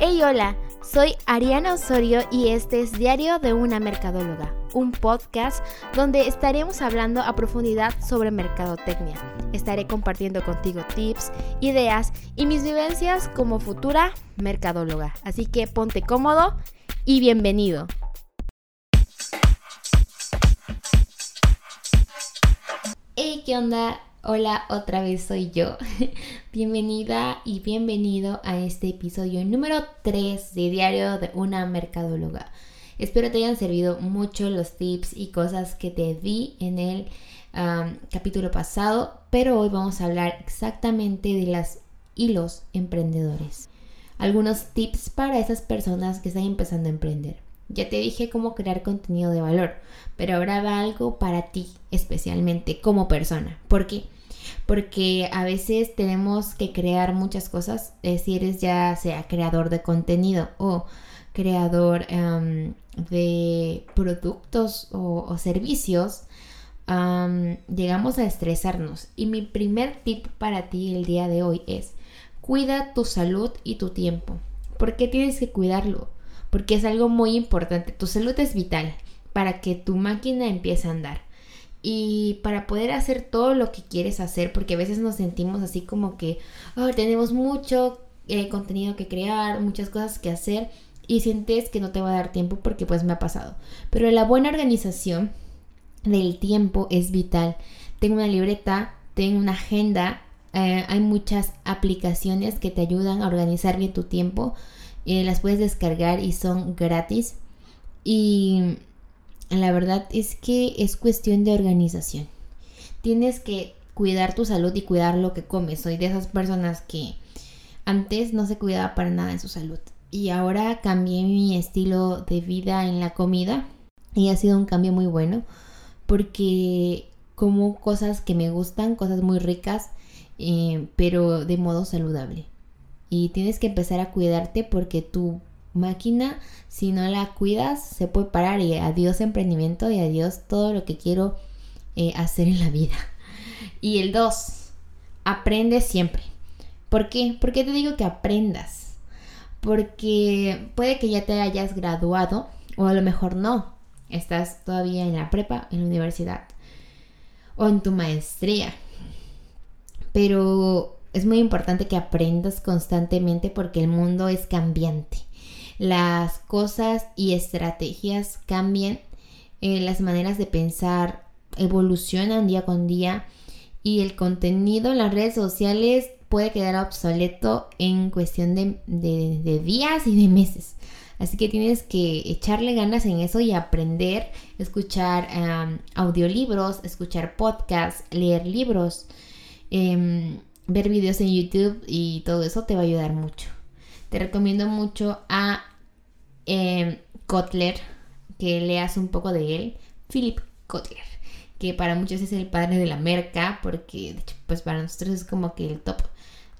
Hey, hola, soy Ariana Osorio y este es Diario de una Mercadóloga, un podcast donde estaremos hablando a profundidad sobre mercadotecnia. Estaré compartiendo contigo tips, ideas y mis vivencias como futura mercadóloga. Así que ponte cómodo y bienvenido. Hey, ¿qué onda? Hola, otra vez soy yo. Bienvenida y bienvenido a este episodio número 3 de Diario de una Mercadóloga. Espero te hayan servido mucho los tips y cosas que te di en el capítulo pasado, pero hoy vamos a hablar exactamente de las hilos emprendedores. Algunos tips para esas personas que están empezando a emprender. Ya te dije cómo crear contenido de valor, pero ahora va algo para ti especialmente como persona. ¿Por qué? A veces tenemos que crear muchas cosas, eh, si eres ya sea creador de contenido o creador em, de productos o, servicios, llegamos a estresarnos. Y mi primer tip para ti el día de hoy es, cuida tu salud y tu tiempo. ¿Por qué tienes que cuidarlo? porque es algo muy importante. Tu salud es vital para que tu máquina empiece a andar. Y para poder hacer todo lo que quieres hacer, porque a veces nos sentimos así como que oh, tenemos mucho eh, contenido que crear, muchas cosas que hacer y sientes que no te va a dar tiempo porque pues me ha pasado. Pero la buena organización del tiempo es vital. Tengo una libreta, tengo una agenda, eh, hay muchas aplicaciones que te ayudan a organizar bien tu tiempo eh, las puedes descargar y son gratis. Y la verdad es que es cuestión de organización. Tienes que cuidar tu salud y cuidar lo que comes. Soy de esas personas que antes no se cuidaba para nada de su salud. Y ahora cambié mi estilo de vida en la comida. Y ha sido un cambio muy bueno. Porque como cosas que me gustan, cosas muy ricas, eh, pero de modo saludable y tienes que empezar a cuidarte porque tu máquina, si no la cuidas, se puede parar y adiós emprendimiento y adiós todo lo que quiero eh, hacer en la vida. Y el 2, aprende siempre. ¿Por qué? ¿Por qué te digo que aprendas? Porque puede que ya te hayas graduado o a lo mejor no. Estás todavía en la prepa, en la universidad o en tu maestría. Pero es muy importante que aprendas constantemente porque el mundo es cambiante. Las cosas y estrategias cambian, eh, las maneras de pensar evolucionan día con día y el contenido en las redes sociales puede quedar obsoleto en cuestión de, días y de meses. Así que tienes que echarle ganas en eso y aprender, escuchar audiolibros, escuchar podcasts, leer libros. Em, ver videos en YouTube y todo eso te va a ayudar mucho. Te recomiendo mucho a eh, Kotler, que leas un poco de él, Philip Kotler, que para muchos es el padre de la merca, porque pues para nosotros es como que el top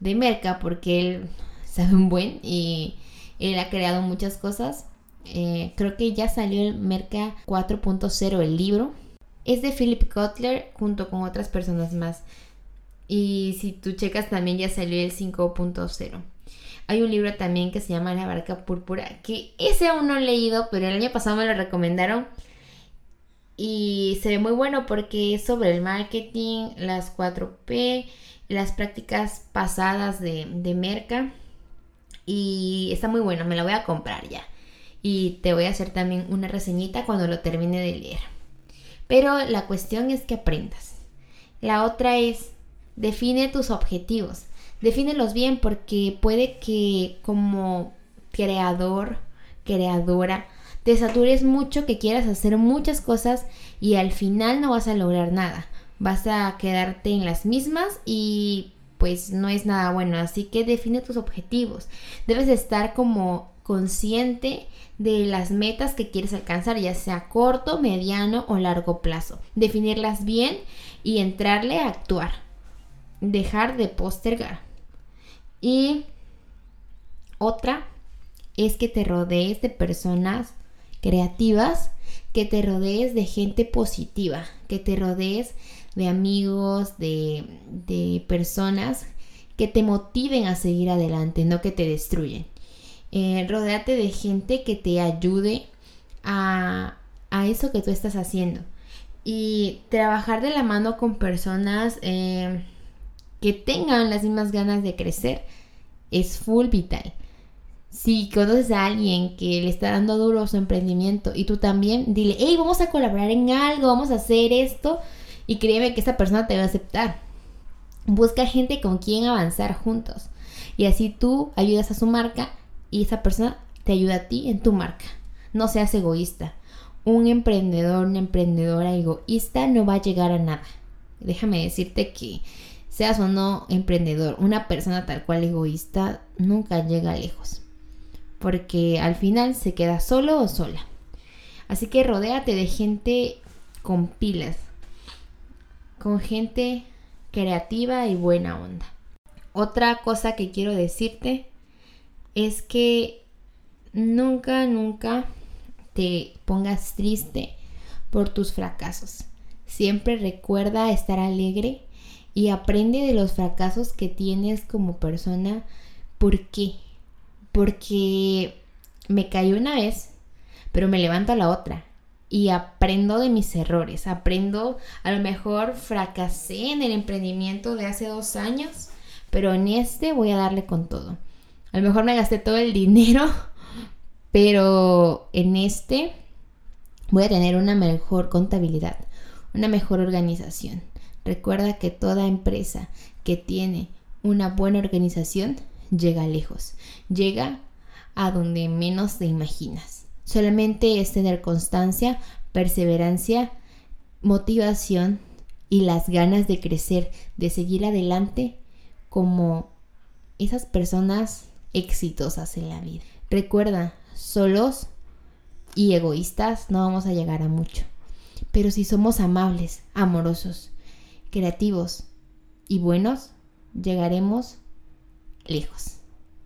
de merca, porque él sabe un buen y él ha creado muchas cosas. Eh, creo que ya salió el Merca 4.0, el libro. Es de Philip Kotler junto con otras personas más. Y si tú checas también ya salió el 5.0. Hay un libro también que se llama La barca púrpura, que ese aún no he leído, pero el año pasado me lo recomendaron. Y se ve muy bueno porque es sobre el marketing, las 4P, las prácticas pasadas de, de Merca. Y está muy bueno, me la voy a comprar ya. Y te voy a hacer también una reseñita cuando lo termine de leer. Pero la cuestión es que aprendas. La otra es Define tus objetivos. Defínelos bien porque puede que como creador, creadora, te satures mucho, que quieras hacer muchas cosas y al final no vas a lograr nada. Vas a quedarte en las mismas y pues no es nada bueno. Así que define tus objetivos. Debes estar como consciente de las metas que quieres alcanzar, ya sea corto, mediano o largo plazo. Definirlas bien y entrarle a actuar dejar de postergar. Y otra es que te rodees de personas creativas, que te rodees de gente positiva, que te rodees de amigos, de, de personas que te motiven a seguir adelante, no que te destruyen. Eh, rodéate de gente que te ayude a, a, eso que tú estás haciendo. Y trabajar de la mano con personas eh, que tengan las mismas ganas de crecer es full vital. Si conoces a alguien que le está dando duro su emprendimiento y tú también, dile, hey, vamos a colaborar en algo, vamos a hacer esto. Y créeme que esa persona te va a aceptar. Busca gente con quien avanzar juntos. Y así tú ayudas a su marca y esa persona te ayuda a ti en tu marca. No seas egoísta. Un emprendedor, una emprendedora egoísta no va a llegar a nada. Déjame decirte que seas o no emprendedor, una persona tal cual egoísta nunca llega lejos porque al final se queda solo o sola. Así que rodéate de gente con pilas, con gente creativa y buena onda. Otra cosa que quiero decirte es que nunca, nunca te pongas triste por tus fracasos. Siempre recuerda estar alegre y aprende de los fracasos que tienes como persona. ¿Por qué? porque me cayó una vez, pero me levanto a la otra y aprendo de mis errores, aprendo, a lo mejor fracasé en el emprendimiento de hace dos años, pero en este voy a darle con todo. A lo mejor me gasté todo el dinero, pero en este voy a tener una mejor contabilidad, una mejor organización. Recuerda que toda empresa que tiene una buena organización llega lejos, llega a donde menos te imaginas. Solamente es tener constancia, perseverancia, motivación y las ganas de crecer, de seguir adelante como esas personas exitosas en la vida. Recuerda, solos y egoístas no vamos a llegar a mucho. Pero si somos amables, amorosos, creativos y buenos, llegaremos lejos.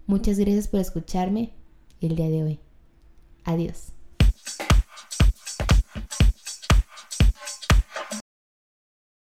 Muchas gracias por escucharme el día de hoy. Adiós.